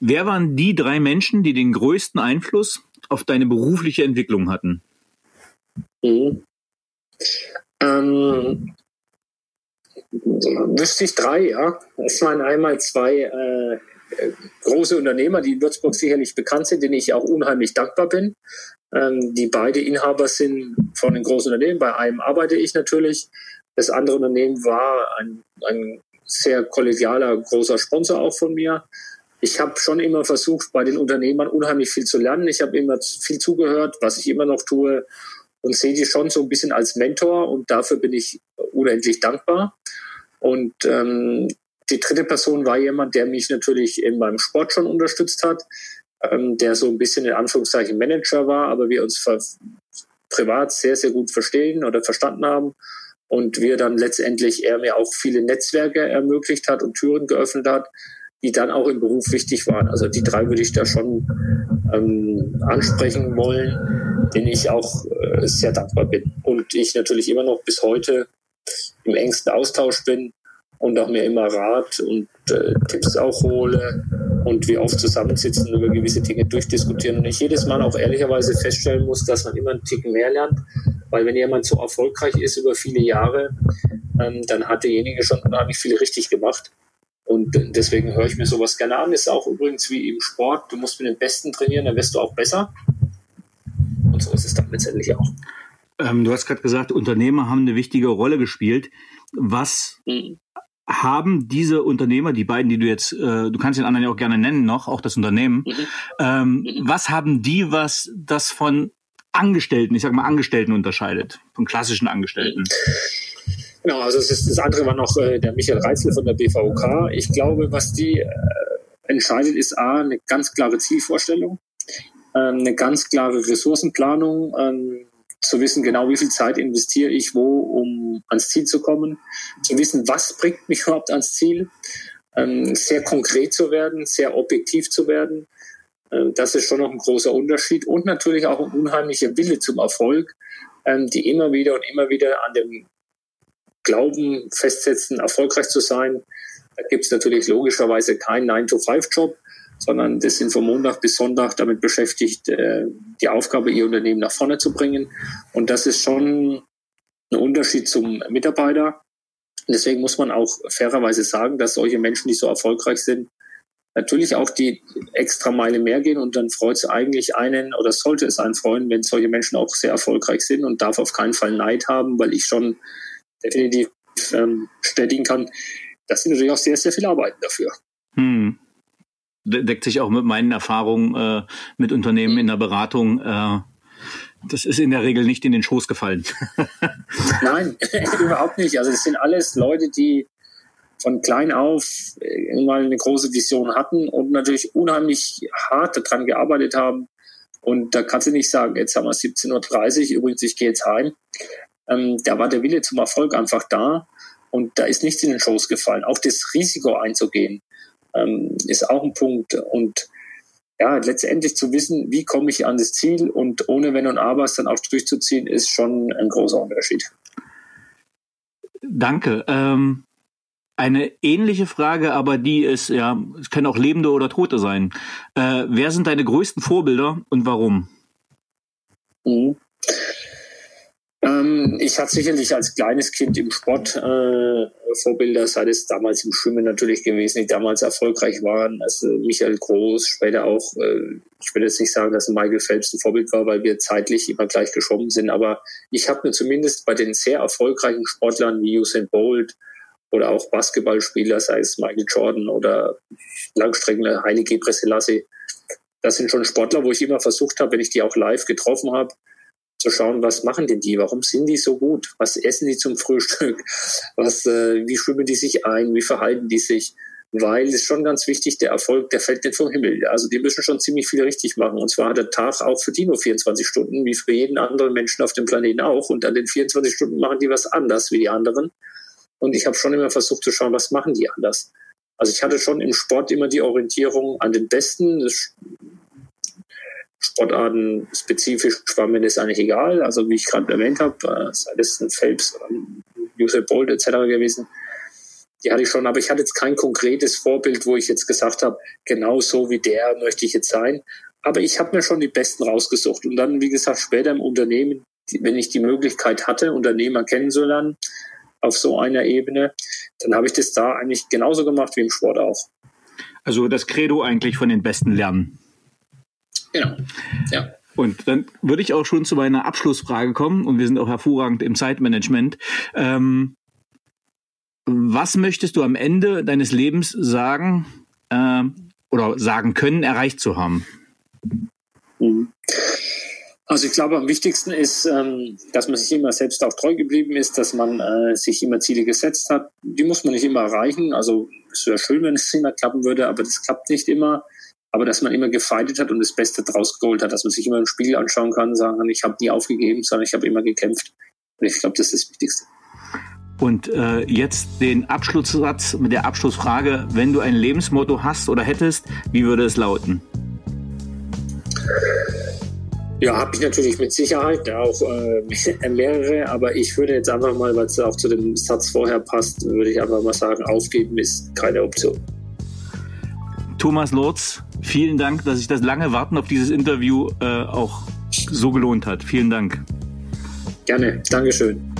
Wer waren die drei Menschen, die den größten Einfluss auf deine berufliche Entwicklung hatten? Mhm. Ähm, Wüsste ich drei, ja. Es waren einmal zwei äh, große Unternehmer, die in Würzburg sicherlich bekannt sind, denen ich auch unheimlich dankbar bin. Ähm, die beide Inhaber sind von den großen Unternehmen. Bei einem arbeite ich natürlich. Das andere Unternehmen war ein, ein sehr kollegialer, großer Sponsor auch von mir. Ich habe schon immer versucht, bei den Unternehmern unheimlich viel zu lernen. Ich habe immer viel zugehört, was ich immer noch tue und sehe die schon so ein bisschen als Mentor und dafür bin ich unendlich dankbar. Und ähm, die dritte Person war jemand, der mich natürlich in meinem Sport schon unterstützt hat, ähm, der so ein bisschen in Anführungszeichen Manager war, aber wir uns privat sehr, sehr gut verstehen oder verstanden haben. und wir dann letztendlich er mir auch viele Netzwerke ermöglicht hat und Türen geöffnet hat, die dann auch im Beruf wichtig waren. Also die drei würde ich da schon ähm, ansprechen wollen, denen ich auch äh, sehr dankbar bin. Und ich natürlich immer noch bis heute im engsten Austausch bin und auch mir immer Rat und äh, Tipps auch hole und wir oft zusammensitzen und über gewisse Dinge durchdiskutieren und ich jedes Mal auch ehrlicherweise feststellen muss, dass man immer einen Ticken mehr lernt, weil wenn jemand so erfolgreich ist über viele Jahre, ähm, dann hat derjenige schon unheimlich viel richtig gemacht. Und deswegen höre ich mir sowas gerne an. Ist auch übrigens wie im Sport. Du musst mit den Besten trainieren, dann wirst du auch besser. Und so ist es dann letztendlich auch. Ähm, du hast gerade gesagt, Unternehmer haben eine wichtige Rolle gespielt. Was mhm. haben diese Unternehmer, die beiden, die du jetzt, äh, du kannst den anderen ja auch gerne nennen noch, auch das Unternehmen, mhm. Ähm, mhm. was haben die, was das von Angestellten, ich sag mal Angestellten unterscheidet, von klassischen Angestellten? Genau, also das, ist, das andere war noch äh, der Michael Reitzel von der BVK. Ich glaube, was die äh, entscheidet, ist A, eine ganz klare Zielvorstellung, ähm, eine ganz klare Ressourcenplanung, ähm, zu wissen, genau wie viel Zeit investiere ich wo, um ans Ziel zu kommen, zu wissen, was bringt mich überhaupt ans Ziel, ähm, sehr konkret zu werden, sehr objektiv zu werden. Äh, das ist schon noch ein großer Unterschied und natürlich auch ein unheimlicher Wille zum Erfolg, ähm, die immer wieder und immer wieder an dem Glauben festsetzen, erfolgreich zu sein. Da gibt es natürlich logischerweise keinen 9-to-5-Job, sondern das sind von Montag bis Sonntag damit beschäftigt, äh, die Aufgabe, ihr Unternehmen nach vorne zu bringen. Und das ist schon ein Unterschied zum Mitarbeiter. Deswegen muss man auch fairerweise sagen, dass solche Menschen, die so erfolgreich sind, natürlich auch die extra Meile mehr gehen und dann freut es eigentlich einen oder sollte es einen freuen, wenn solche Menschen auch sehr erfolgreich sind und darf auf keinen Fall Neid haben, weil ich schon definitiv ähm, bestätigen kann, dass sie natürlich auch sehr, sehr viel arbeiten dafür. Hm. Deckt sich auch mit meinen Erfahrungen äh, mit Unternehmen in der Beratung. Äh, das ist in der Regel nicht in den Schoß gefallen. Nein, überhaupt nicht. Also es sind alles Leute, die von klein auf mal eine große Vision hatten und natürlich unheimlich hart daran gearbeitet haben. Und da kannst du nicht sagen, jetzt haben wir 17.30 Uhr, übrigens, ich gehe jetzt heim, ähm, da war der Wille zum Erfolg einfach da und da ist nichts in den Schoß gefallen. Auch das Risiko einzugehen ähm, ist auch ein Punkt und ja, letztendlich zu wissen, wie komme ich an das Ziel und ohne Wenn und Aber es dann auch durchzuziehen, ist schon ein großer Unterschied. Danke. Ähm, eine ähnliche Frage, aber die ist, ja, es können auch Lebende oder Tote sein. Äh, wer sind deine größten Vorbilder und warum? Mhm. Ähm, ich hatte sicherlich als kleines Kind im Sport äh, Vorbilder, sei es damals im Schwimmen natürlich gewesen, die damals erfolgreich waren. Also Michael Groß, später auch, äh, ich will jetzt nicht sagen, dass Michael Phelps ein Vorbild war, weil wir zeitlich immer gleich geschwommen sind, aber ich habe mir zumindest bei den sehr erfolgreichen Sportlern wie Usain Bolt oder auch Basketballspieler, sei es Michael Jordan oder Langstreckler Haile Gebrselassie, das sind schon Sportler, wo ich immer versucht habe, wenn ich die auch live getroffen habe, zu schauen, was machen denn die? Warum sind die so gut? Was essen die zum Frühstück? Was, äh, wie schwimmen die sich ein? Wie verhalten die sich? Weil es schon ganz wichtig, der Erfolg, der fällt nicht vom Himmel. Also die müssen schon ziemlich viel richtig machen. Und zwar hat der Tag auch für die nur 24 Stunden, wie für jeden anderen Menschen auf dem Planeten auch. Und an den 24 Stunden machen die was anders wie die anderen. Und ich habe schon immer versucht zu schauen, was machen die anders. Also ich hatte schon im Sport immer die Orientierung an den Besten. Das Sportarten spezifisch Schwammen ist eigentlich egal. Also wie ich gerade erwähnt habe, äh, sei das ein Phelps, Usain Bolt etc. gewesen, die hatte ich schon, aber ich hatte jetzt kein konkretes Vorbild, wo ich jetzt gesagt habe, genau so wie der möchte ich jetzt sein. Aber ich habe mir schon die Besten rausgesucht und dann, wie gesagt, später im Unternehmen, wenn ich die Möglichkeit hatte, Unternehmer kennenzulernen auf so einer Ebene, dann habe ich das da eigentlich genauso gemacht wie im Sport auch. Also das Credo eigentlich von den Besten lernen. Genau. Ja. Und dann würde ich auch schon zu meiner Abschlussfrage kommen, und wir sind auch hervorragend im Zeitmanagement. Ähm, was möchtest du am Ende deines Lebens sagen äh, oder sagen können, erreicht zu haben? Mhm. Also ich glaube, am wichtigsten ist, ähm, dass man sich immer selbst auch treu geblieben ist, dass man äh, sich immer Ziele gesetzt hat. Die muss man nicht immer erreichen. Also es wäre schön, wenn es immer klappen würde, aber das klappt nicht immer aber dass man immer gefeitet hat und das Beste draus geholt hat, dass man sich immer im Spiegel anschauen kann, sagen kann, ich habe nie aufgegeben, sondern ich habe immer gekämpft. Und ich glaube, das ist das Wichtigste. Und äh, jetzt den Abschlusssatz mit der Abschlussfrage, wenn du ein Lebensmotto hast oder hättest, wie würde es lauten? Ja, habe ich natürlich mit Sicherheit, auch äh, mehrere, aber ich würde jetzt einfach mal, weil es auch zu dem Satz vorher passt, würde ich einfach mal sagen, aufgeben ist keine Option. Thomas Lorz, vielen Dank, dass sich das lange Warten auf dieses Interview äh, auch so gelohnt hat. Vielen Dank. Gerne, Dankeschön.